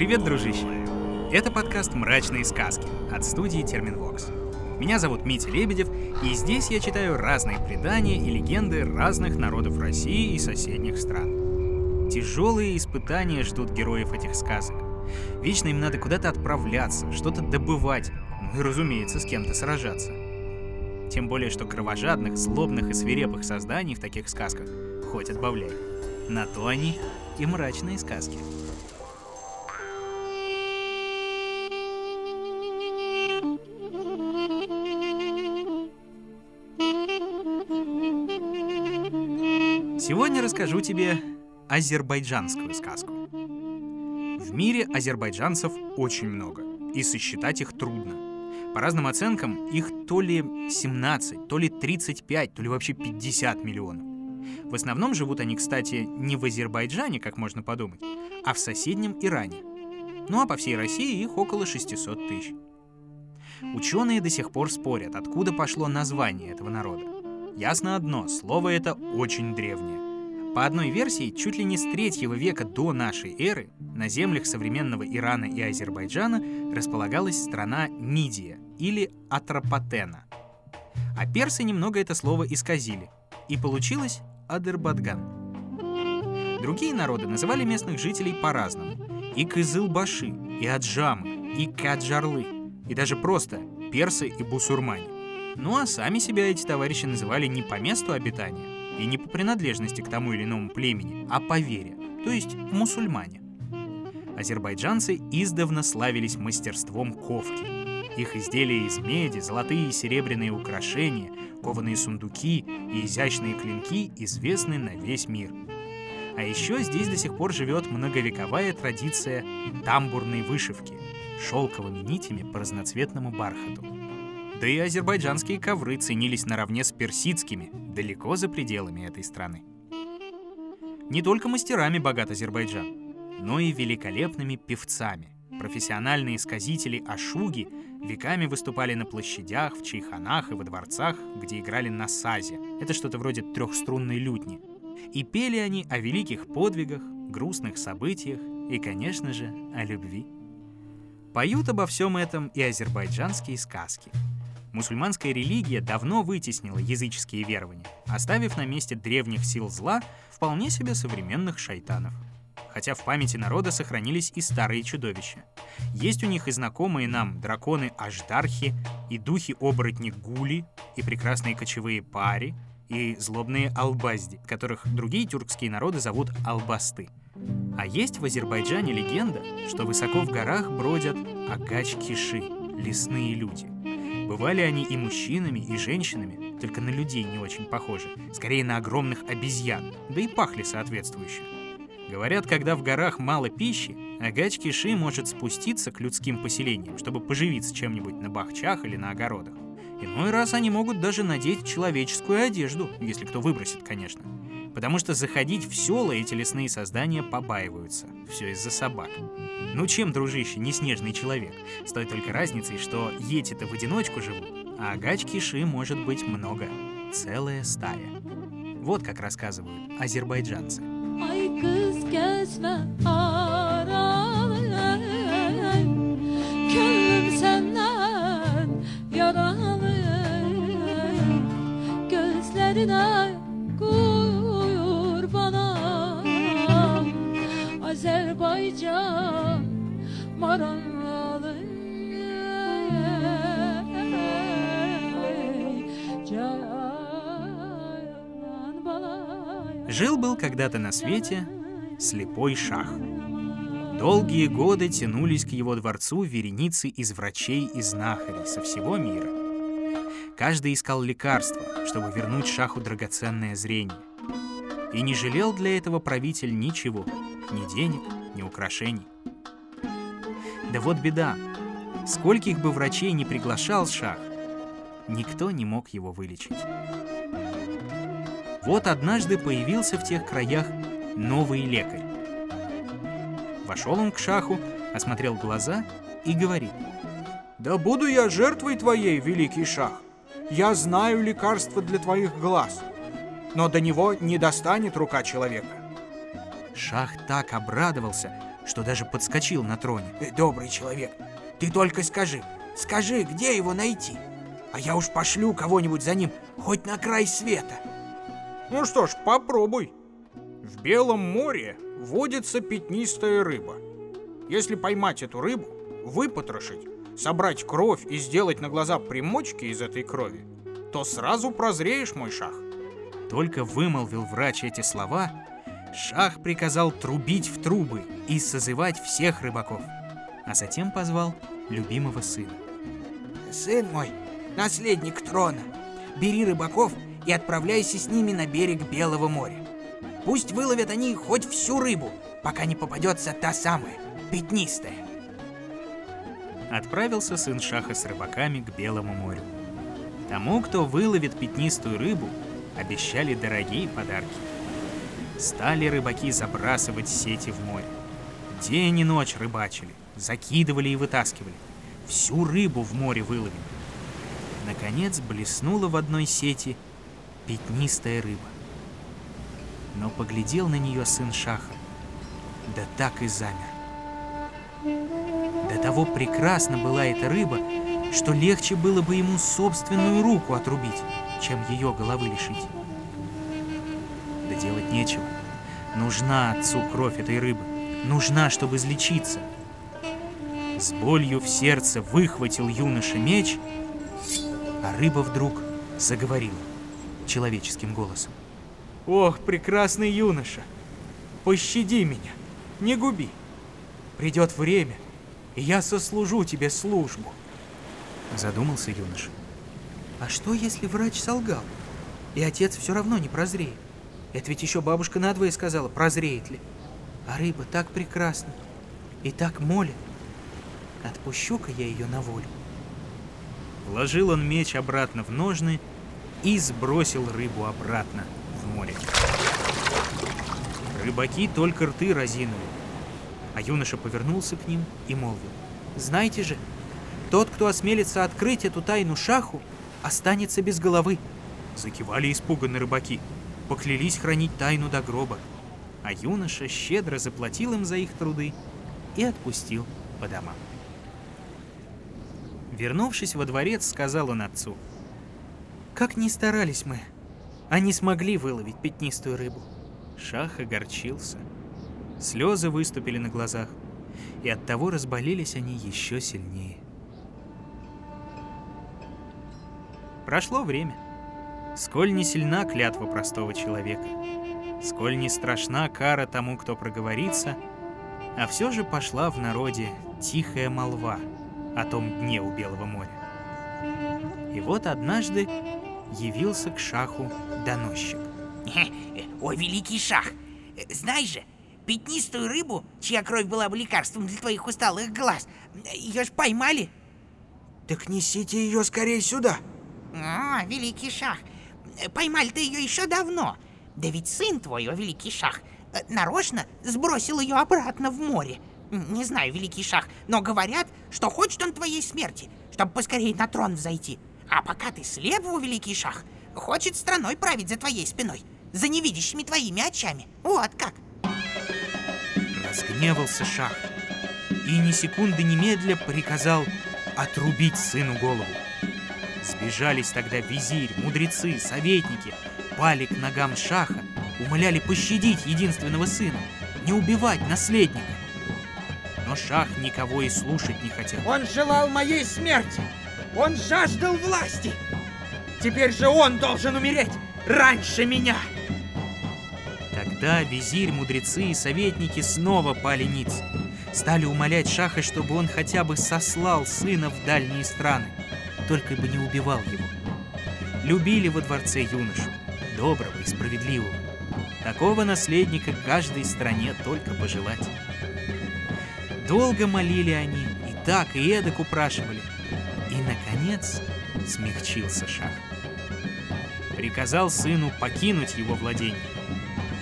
Привет, дружище! Это подкаст «Мрачные сказки» от студии Терминвокс. Меня зовут Митя Лебедев, и здесь я читаю разные предания и легенды разных народов России и соседних стран. Тяжелые испытания ждут героев этих сказок. Вечно им надо куда-то отправляться, что-то добывать, ну и, разумеется, с кем-то сражаться. Тем более, что кровожадных, злобных и свирепых созданий в таких сказках хоть отбавляй. На то они и мрачные сказки. Сегодня расскажу тебе азербайджанскую сказку. В мире азербайджанцев очень много, и сосчитать их трудно. По разным оценкам, их то ли 17, то ли 35, то ли вообще 50 миллионов. В основном живут они, кстати, не в Азербайджане, как можно подумать, а в соседнем Иране. Ну а по всей России их около 600 тысяч. Ученые до сих пор спорят, откуда пошло название этого народа. Ясно одно, слово это очень древнее. По одной версии, чуть ли не с третьего века до нашей эры на землях современного Ирана и Азербайджана располагалась страна Мидия или Атропатена. А персы немного это слово исказили, и получилось Адербадган. Другие народы называли местных жителей по-разному. И Кызылбаши, и Аджамы, и Каджарлы, и даже просто персы и бусурмане. Ну а сами себя эти товарищи называли не по месту обитания и не по принадлежности к тому или иному племени, а по вере, то есть мусульмане. Азербайджанцы издавна славились мастерством ковки. Их изделия из меди, золотые и серебряные украшения, кованые сундуки и изящные клинки известны на весь мир. А еще здесь до сих пор живет многовековая традиция тамбурной вышивки шелковыми нитями по разноцветному бархату. Да и азербайджанские ковры ценились наравне с персидскими, далеко за пределами этой страны. Не только мастерами богат Азербайджан, но и великолепными певцами. Профессиональные сказители ашуги веками выступали на площадях, в чайханах и во дворцах, где играли на сазе. Это что-то вроде трехструнной лютни. И пели они о великих подвигах, грустных событиях и, конечно же, о любви. Поют обо всем этом и азербайджанские сказки. Мусульманская религия давно вытеснила языческие верования, оставив на месте древних сил зла вполне себе современных шайтанов. Хотя в памяти народа сохранились и старые чудовища. Есть у них и знакомые нам драконы Аждархи, и духи-оборотни Гули, и прекрасные кочевые пари, и злобные албазди, которых другие тюркские народы зовут албасты. А есть в Азербайджане легенда, что высоко в горах бродят агач-киши, лесные люди. Бывали они и мужчинами, и женщинами, только на людей не очень похожи, скорее на огромных обезьян, да и пахли соответствующе. Говорят, когда в горах мало пищи, агач-киши может спуститься к людским поселениям, чтобы поживиться чем-нибудь на бахчах или на огородах. Иной раз они могут даже надеть человеческую одежду, если кто выбросит, конечно. Потому что заходить в села эти лесные создания побаиваются. Все из-за собак. Ну чем, дружище, не снежный человек? С той только разницей, что ети-то в одиночку живут, а агач-киши может быть много. Целая стая. Вот как рассказывают азербайджанцы. Жил-был когда-то на свете слепой шах. Долгие годы тянулись к его дворцу вереницы из врачей и знахарей со всего мира. Каждый искал лекарства, чтобы вернуть шаху драгоценное зрение. И не жалел для этого правитель ничего, ни денег, ни украшений. Да вот беда. Скольких бы врачей не приглашал шах, никто не мог его вылечить. Вот однажды появился в тех краях новый лекарь. Вошел он к шаху, осмотрел глаза и говорит. «Да буду я жертвой твоей, великий шах. Я знаю лекарство для твоих глаз, но до него не достанет рука человека». Шах так обрадовался, что даже подскочил на троне. Э, Добрый человек, ты только скажи, скажи, где его найти? А я уж пошлю кого-нибудь за ним, хоть на край света. Ну что ж, попробуй. В Белом море водится пятнистая рыба. Если поймать эту рыбу, выпотрошить, собрать кровь и сделать на глаза примочки из этой крови, то сразу прозреешь, мой шах. Только вымолвил врач эти слова, Шах приказал трубить в трубы и созывать всех рыбаков, а затем позвал любимого сына. Сын мой, наследник трона, бери рыбаков и отправляйся с ними на берег Белого моря. Пусть выловят они хоть всю рыбу, пока не попадется та самая, пятнистая. Отправился сын Шаха с рыбаками к Белому морю. Тому, кто выловит пятнистую рыбу, обещали дорогие подарки. Стали рыбаки забрасывать сети в море. День и ночь рыбачили, закидывали и вытаскивали. Всю рыбу в море выловили. Наконец блеснула в одной сети пятнистая рыба. Но поглядел на нее сын Шаха, да так и замер. До того прекрасна была эта рыба, что легче было бы ему собственную руку отрубить, чем ее головы лишить. Да делать нечего. Нужна отцу кровь этой рыбы. Нужна, чтобы излечиться. С болью в сердце выхватил юноша меч, а рыба вдруг заговорила человеческим голосом. Ох, прекрасный юноша, пощади меня, не губи. Придет время, и я сослужу тебе службу. Задумался юноша. А что, если врач солгал? И отец все равно не прозреет. Это ведь еще бабушка надвое сказала, прозреет ли. А рыба так прекрасна и так молит. Отпущу-ка я ее на волю. Вложил он меч обратно в ножны и сбросил рыбу обратно в море. Рыбаки только рты разинули, а юноша повернулся к ним и молвил. Знаете же, тот, кто осмелится открыть эту тайну шаху, останется без головы. Закивали испуганно рыбаки, поклялись хранить тайну до гроба, а юноша щедро заплатил им за их труды и отпустил по домам. Вернувшись во дворец, сказал он отцу. Как ни старались мы, а не смогли выловить пятнистую рыбу. Шах огорчился. Слезы выступили на глазах, и оттого разболелись они еще сильнее. Прошло время. Сколь не сильна клятва простого человека, сколь не страшна кара тому, кто проговорится, а все же пошла в народе тихая молва о том дне у Белого моря. И вот однажды явился к шаху доносчик. О, великий шах, знаешь же, пятнистую рыбу, чья кровь была бы лекарством для твоих усталых глаз, ее ж поймали. Так несите ее скорее сюда. О, великий шах, поймали ты ее еще давно. Да ведь сын твой, о великий шах, нарочно сбросил ее обратно в море. Не знаю, великий шах, но говорят, что хочет он твоей смерти, чтобы поскорее на трон взойти. А пока ты слеп, о великий шах, хочет страной править за твоей спиной, за невидящими твоими очами. Вот как. Разгневался шах и ни секунды немедля приказал отрубить сыну голову. Сбежались тогда визирь, мудрецы, советники, пали к ногам шаха, умоляли пощадить единственного сына, не убивать наследника. Но шах никого и слушать не хотел. Он желал моей смерти. Он жаждал власти. Теперь же он должен умереть раньше меня. Тогда визирь, мудрецы и советники снова пали ниц. Стали умолять Шаха, чтобы он хотя бы сослал сына в дальние страны, только бы не убивал его. Любили во дворце юношу, доброго и справедливого. Такого наследника каждой стране только пожелать. Долго молили они, и так, и эдак упрашивали. Наконец, смягчился Шах. Приказал сыну покинуть его владение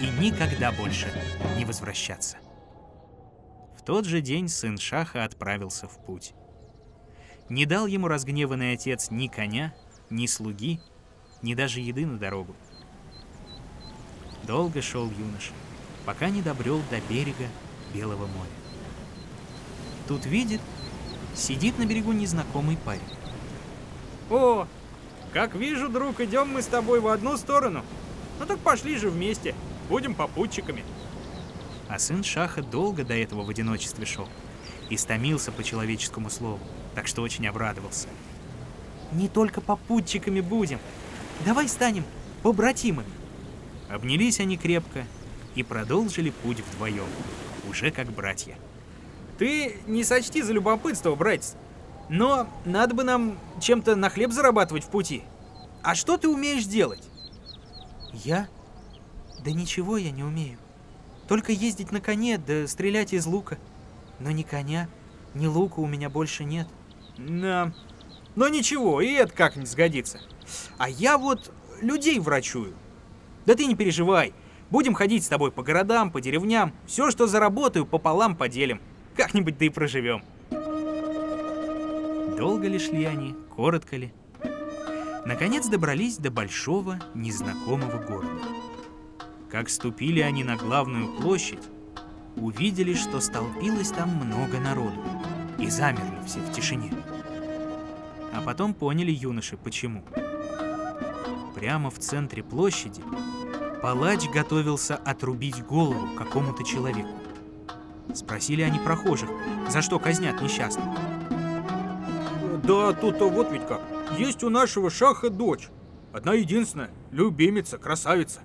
и никогда больше не возвращаться. В тот же день сын Шаха отправился в путь. Не дал ему разгневанный отец ни коня, ни слуги, ни даже еды на дорогу. Долго шел юноша, пока не добрел до берега Белого моря. Тут видит, сидит на берегу незнакомый парень. О, как вижу, друг, идем мы с тобой в одну сторону. Ну так пошли же вместе, будем попутчиками. А сын Шаха долго до этого в одиночестве шел и стомился по человеческому слову, так что очень обрадовался. Не только попутчиками будем, давай станем побратимами. Обнялись они крепко и продолжили путь вдвоем, уже как братья. Ты не сочти за любопытство, братец, но надо бы нам чем-то на хлеб зарабатывать в пути. А что ты умеешь делать? Я? Да ничего я не умею. Только ездить на коне, да стрелять из лука. Но ни коня, ни лука у меня больше нет. Да. Но ничего, и это как-нибудь сгодится. А я вот людей врачую. Да ты не переживай. Будем ходить с тобой по городам, по деревням. Все, что заработаю, пополам поделим. Как-нибудь да и проживем. Долго ли шли они, коротко ли? Наконец добрались до большого незнакомого города. Как ступили они на главную площадь, увидели, что столпилось там много народу, и замерли все в тишине. А потом поняли юноши, почему. Прямо в центре площади палач готовился отрубить голову какому-то человеку. Спросили они прохожих, за что казнят несчастных. Да тут вот ведь как. Есть у нашего шаха дочь. Одна единственная, любимица, красавица.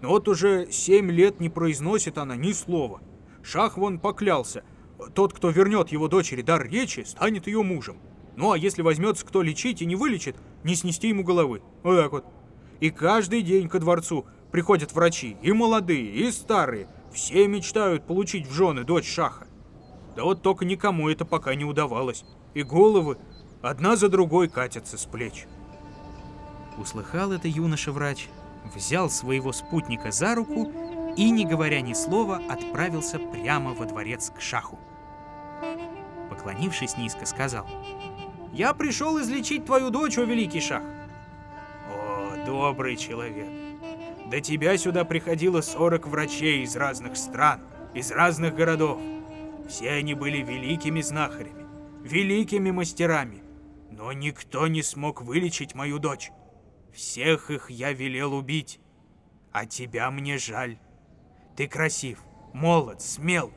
Но вот уже семь лет не произносит она ни слова. Шах вон поклялся. Тот, кто вернет его дочери дар речи, станет ее мужем. Ну а если возьмется кто лечить и не вылечит, не снести ему головы. Вот так вот. И каждый день ко дворцу приходят врачи, и молодые, и старые. Все мечтают получить в жены дочь Шаха. Да вот только никому это пока не удавалось. И головы одна за другой катятся с плеч. Услыхал это юноша-врач, взял своего спутника за руку и, не говоря ни слова, отправился прямо во дворец к шаху. Поклонившись низко, сказал, «Я пришел излечить твою дочь, о великий шах!» «О, добрый человек! До тебя сюда приходило 40 врачей из разных стран, из разных городов. Все они были великими знахарями, великими мастерами, но никто не смог вылечить мою дочь. Всех их я велел убить, а тебя мне жаль. Ты красив, молод, смел,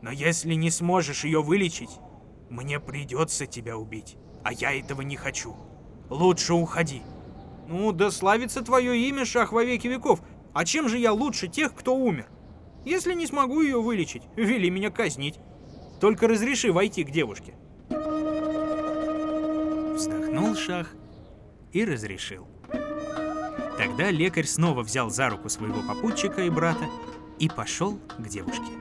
но если не сможешь ее вылечить, мне придется тебя убить, а я этого не хочу. Лучше уходи. Ну, да славится твое имя, Шах, во веки веков. А чем же я лучше тех, кто умер? Если не смогу ее вылечить, вели меня казнить. Только разреши войти к девушке. Вздохнул Шах и разрешил. Тогда лекарь снова взял за руку своего попутчика и брата и пошел к девушке.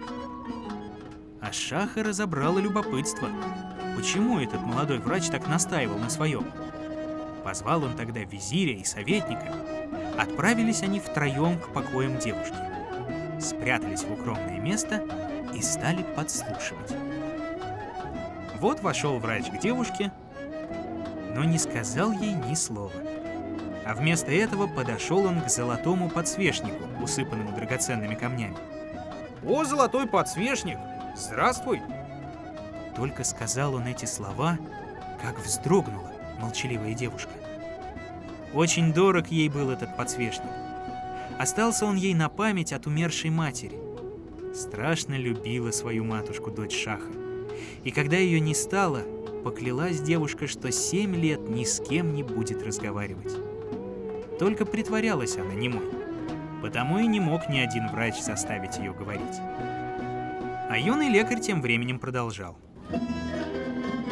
А Шаха разобрало любопытство. Почему этот молодой врач так настаивал на своем? Позвал он тогда визиря и советника. Отправились они втроем к покоям девушки. Спрятались в укромное место и стали подслушивать. Вот вошел врач к девушке, но не сказал ей ни слова. А вместо этого подошел он к золотому подсвечнику, усыпанному драгоценными камнями. «О, золотой подсвечник! Здравствуй!» Только сказал он эти слова, как вздрогнула молчаливая девушка. Очень дорог ей был этот подсвечник. Остался он ей на память от умершей матери. Страшно любила свою матушку дочь Шаха. И когда ее не стало, поклялась девушка, что семь лет ни с кем не будет разговаривать. Только притворялась она немой, потому и не мог ни один врач заставить ее говорить. А юный лекарь тем временем продолжал.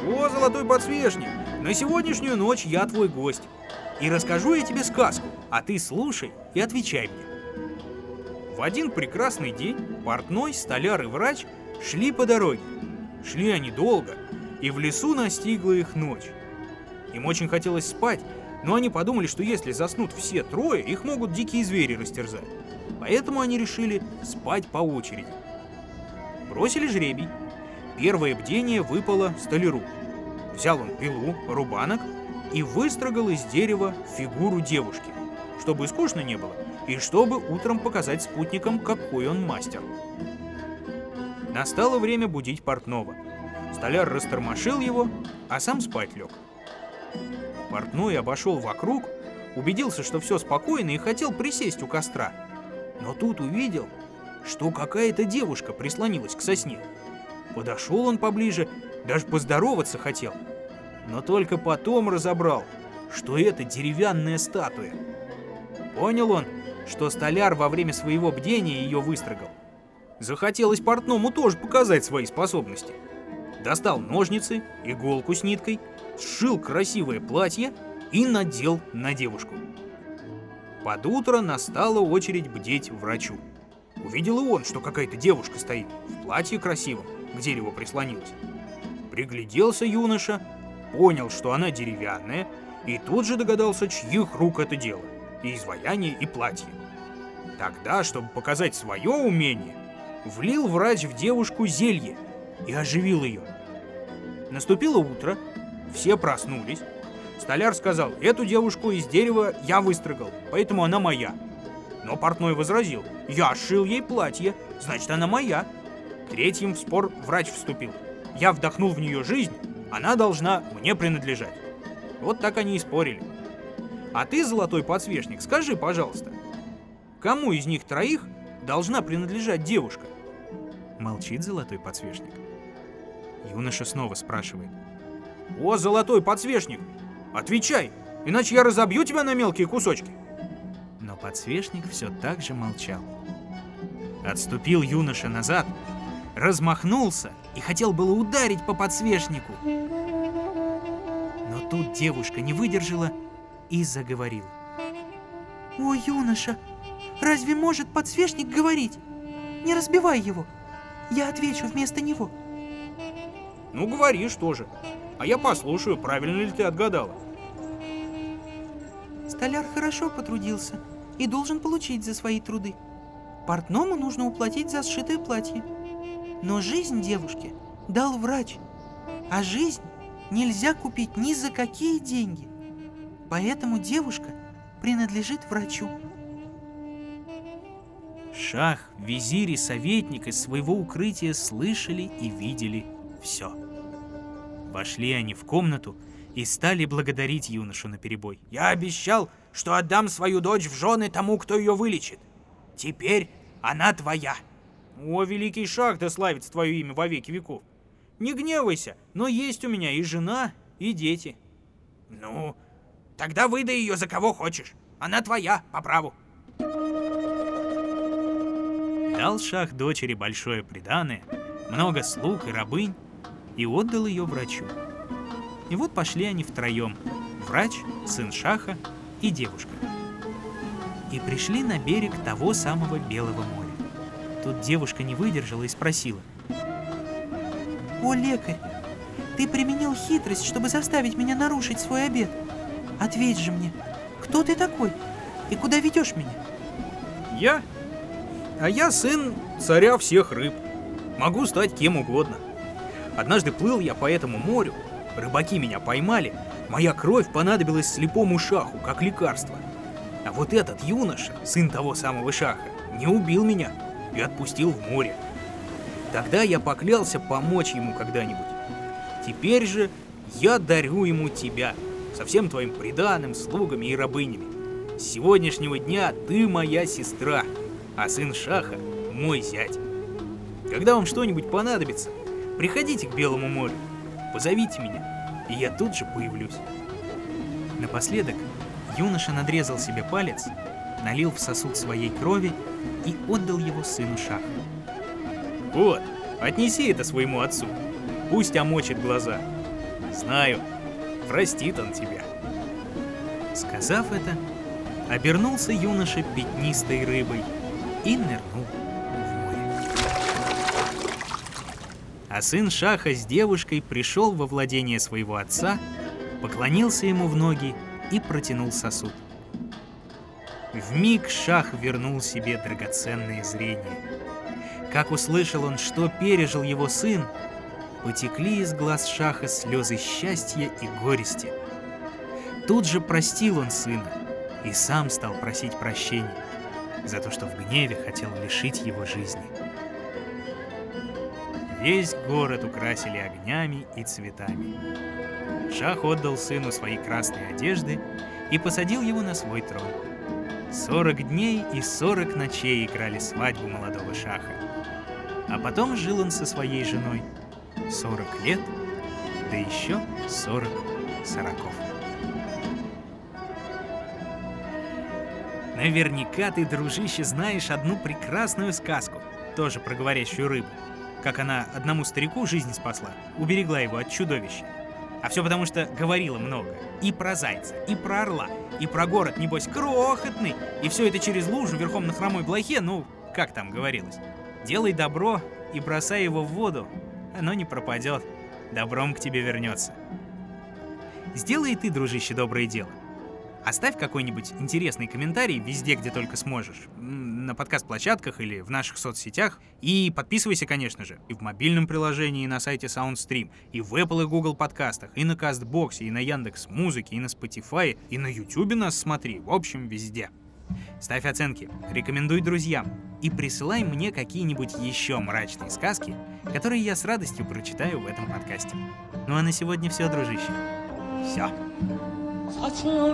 «О, золотой подсвечник! На сегодняшнюю ночь я твой гость. И расскажу я тебе сказку, а ты слушай и отвечай мне. В один прекрасный день портной, столяр и врач шли по дороге. Шли они долго, и в лесу настигла их ночь. Им очень хотелось спать, но они подумали, что если заснут все трое, их могут дикие звери растерзать. Поэтому они решили спать по очереди. Бросили жребий. Первое бдение выпало столяру. Взял он пилу, рубанок и выстрогал из дерева фигуру девушки, чтобы скучно не было, и чтобы утром показать спутникам, какой он мастер. Настало время будить портного. Столяр растормошил его, а сам спать лег. Портной обошел вокруг, убедился, что все спокойно и хотел присесть у костра. Но тут увидел, что какая-то девушка прислонилась к сосне. Подошел он поближе, даже поздороваться хотел. Но только потом разобрал, что это деревянная статуя. Понял он, что столяр во время своего бдения ее выстрогал. Захотелось портному тоже показать свои способности. Достал ножницы, иголку с ниткой, сшил красивое платье и надел на девушку. Под утро настала очередь бдеть врачу. Увидел и он, что какая-то девушка стоит, в платье красивом, к дереву прислонилась. Пригляделся юноша, понял, что она деревянная, и тут же догадался, чьих рук это дело, и изваяние, и платье. Тогда, чтобы показать свое умение, влил врач в девушку зелье и оживил ее. Наступило утро, все проснулись. Столяр сказал, эту девушку из дерева я выстрогал, поэтому она моя. Но портной возразил, я сшил ей платье, значит она моя. Третьим в спор врач вступил. Я вдохнул в нее жизнь, она должна мне принадлежать. Вот так они и спорили. А ты, золотой подсвечник, скажи, пожалуйста, кому из них троих должна принадлежать девушка? Молчит золотой подсвечник. Юноша снова спрашивает. О, золотой подсвечник, отвечай, иначе я разобью тебя на мелкие кусочки. Но подсвечник все так же молчал. Отступил юноша назад, размахнулся и хотел было ударить по подсвечнику. Но тут девушка не выдержала и заговорила. «О, юноша, разве может подсвечник говорить? Не разбивай его, я отвечу вместо него». «Ну, говори, что же, а я послушаю, правильно ли ты отгадала». Столяр хорошо потрудился и должен получить за свои труды. Портному нужно уплатить за сшитое платье. Но жизнь девушке дал врач, а жизнь нельзя купить ни за какие деньги. Поэтому девушка принадлежит врачу. Шах, визирь и советник из своего укрытия слышали и видели все. Вошли они в комнату и стали благодарить юношу на перебой. Я обещал, что отдам свою дочь в жены тому, кто ее вылечит. Теперь она твоя. О, великий шах, да славится твое имя во веки веков. Не гневайся, но есть у меня и жена, и дети. Ну, тогда выдай ее за кого хочешь. Она твоя, по праву. Дал шах дочери большое приданое, много слуг и рабынь, и отдал ее врачу. И вот пошли они втроем, врач, сын шаха и девушка. И пришли на берег того самого Белого моря. Тут девушка не выдержала и спросила. «О, лекарь, ты применил хитрость, чтобы заставить меня нарушить свой обед. Ответь же мне, кто ты такой и куда ведешь меня?» «Я? А я сын царя всех рыб. Могу стать кем угодно. Однажды плыл я по этому морю, рыбаки меня поймали, моя кровь понадобилась слепому шаху, как лекарство. А вот этот юноша, сын того самого шаха, не убил меня и отпустил в море. Тогда я поклялся помочь ему когда-нибудь. Теперь же я дарю ему тебя, со всем твоим приданым, слугами и рабынями. С сегодняшнего дня ты моя сестра, а сын Шаха — мой зять. Когда вам что-нибудь понадобится, приходите к Белому морю, позовите меня, и я тут же появлюсь. Напоследок юноша надрезал себе палец, налил в сосуд своей крови и отдал его сыну Шаха. Вот, отнеси это своему отцу, пусть омочит глаза. Знаю, простит он тебя. Сказав это, обернулся юноша пятнистой рыбой и нырнул А сын Шаха с девушкой пришел во владение своего отца, поклонился ему в ноги и протянул сосуд. В миг Шах вернул себе драгоценное зрение. Как услышал он, что пережил его сын, потекли из глаз Шаха слезы счастья и горести. Тут же простил он сына и сам стал просить прощения за то, что в гневе хотел лишить его жизни. Весь город украсили огнями и цветами. Шах отдал сыну свои красные одежды и посадил его на свой трон. Сорок дней и сорок ночей играли свадьбу молодого шаха. А потом жил он со своей женой сорок лет, да еще сорок сороков. Наверняка ты, дружище, знаешь одну прекрасную сказку, тоже про говорящую рыбу. Как она одному старику жизнь спасла, уберегла его от чудовища. А все потому, что говорила много. И про зайца, и про орла, и про город, небось, крохотный. И все это через лужу верхом на хромой блохе, ну, как там говорилось. Делай добро и бросай его в воду, оно не пропадет, добром к тебе вернется. Сделай и ты, дружище, доброе дело. Оставь какой-нибудь интересный комментарий везде, где только сможешь. На подкаст-площадках или в наших соцсетях. И подписывайся, конечно же, и в мобильном приложении, и на сайте SoundStream, и в Apple и Google подкастах, и на Кастбоксе, и на Яндекс Музыке, и на Spotify, и на YouTube нас смотри. В общем, везде. Ставь оценки, рекомендуй друзьям и присылай мне какие-нибудь еще мрачные сказки, которые я с радостью прочитаю в этом подкасте. Ну а на сегодня все, дружище. Все. Находил и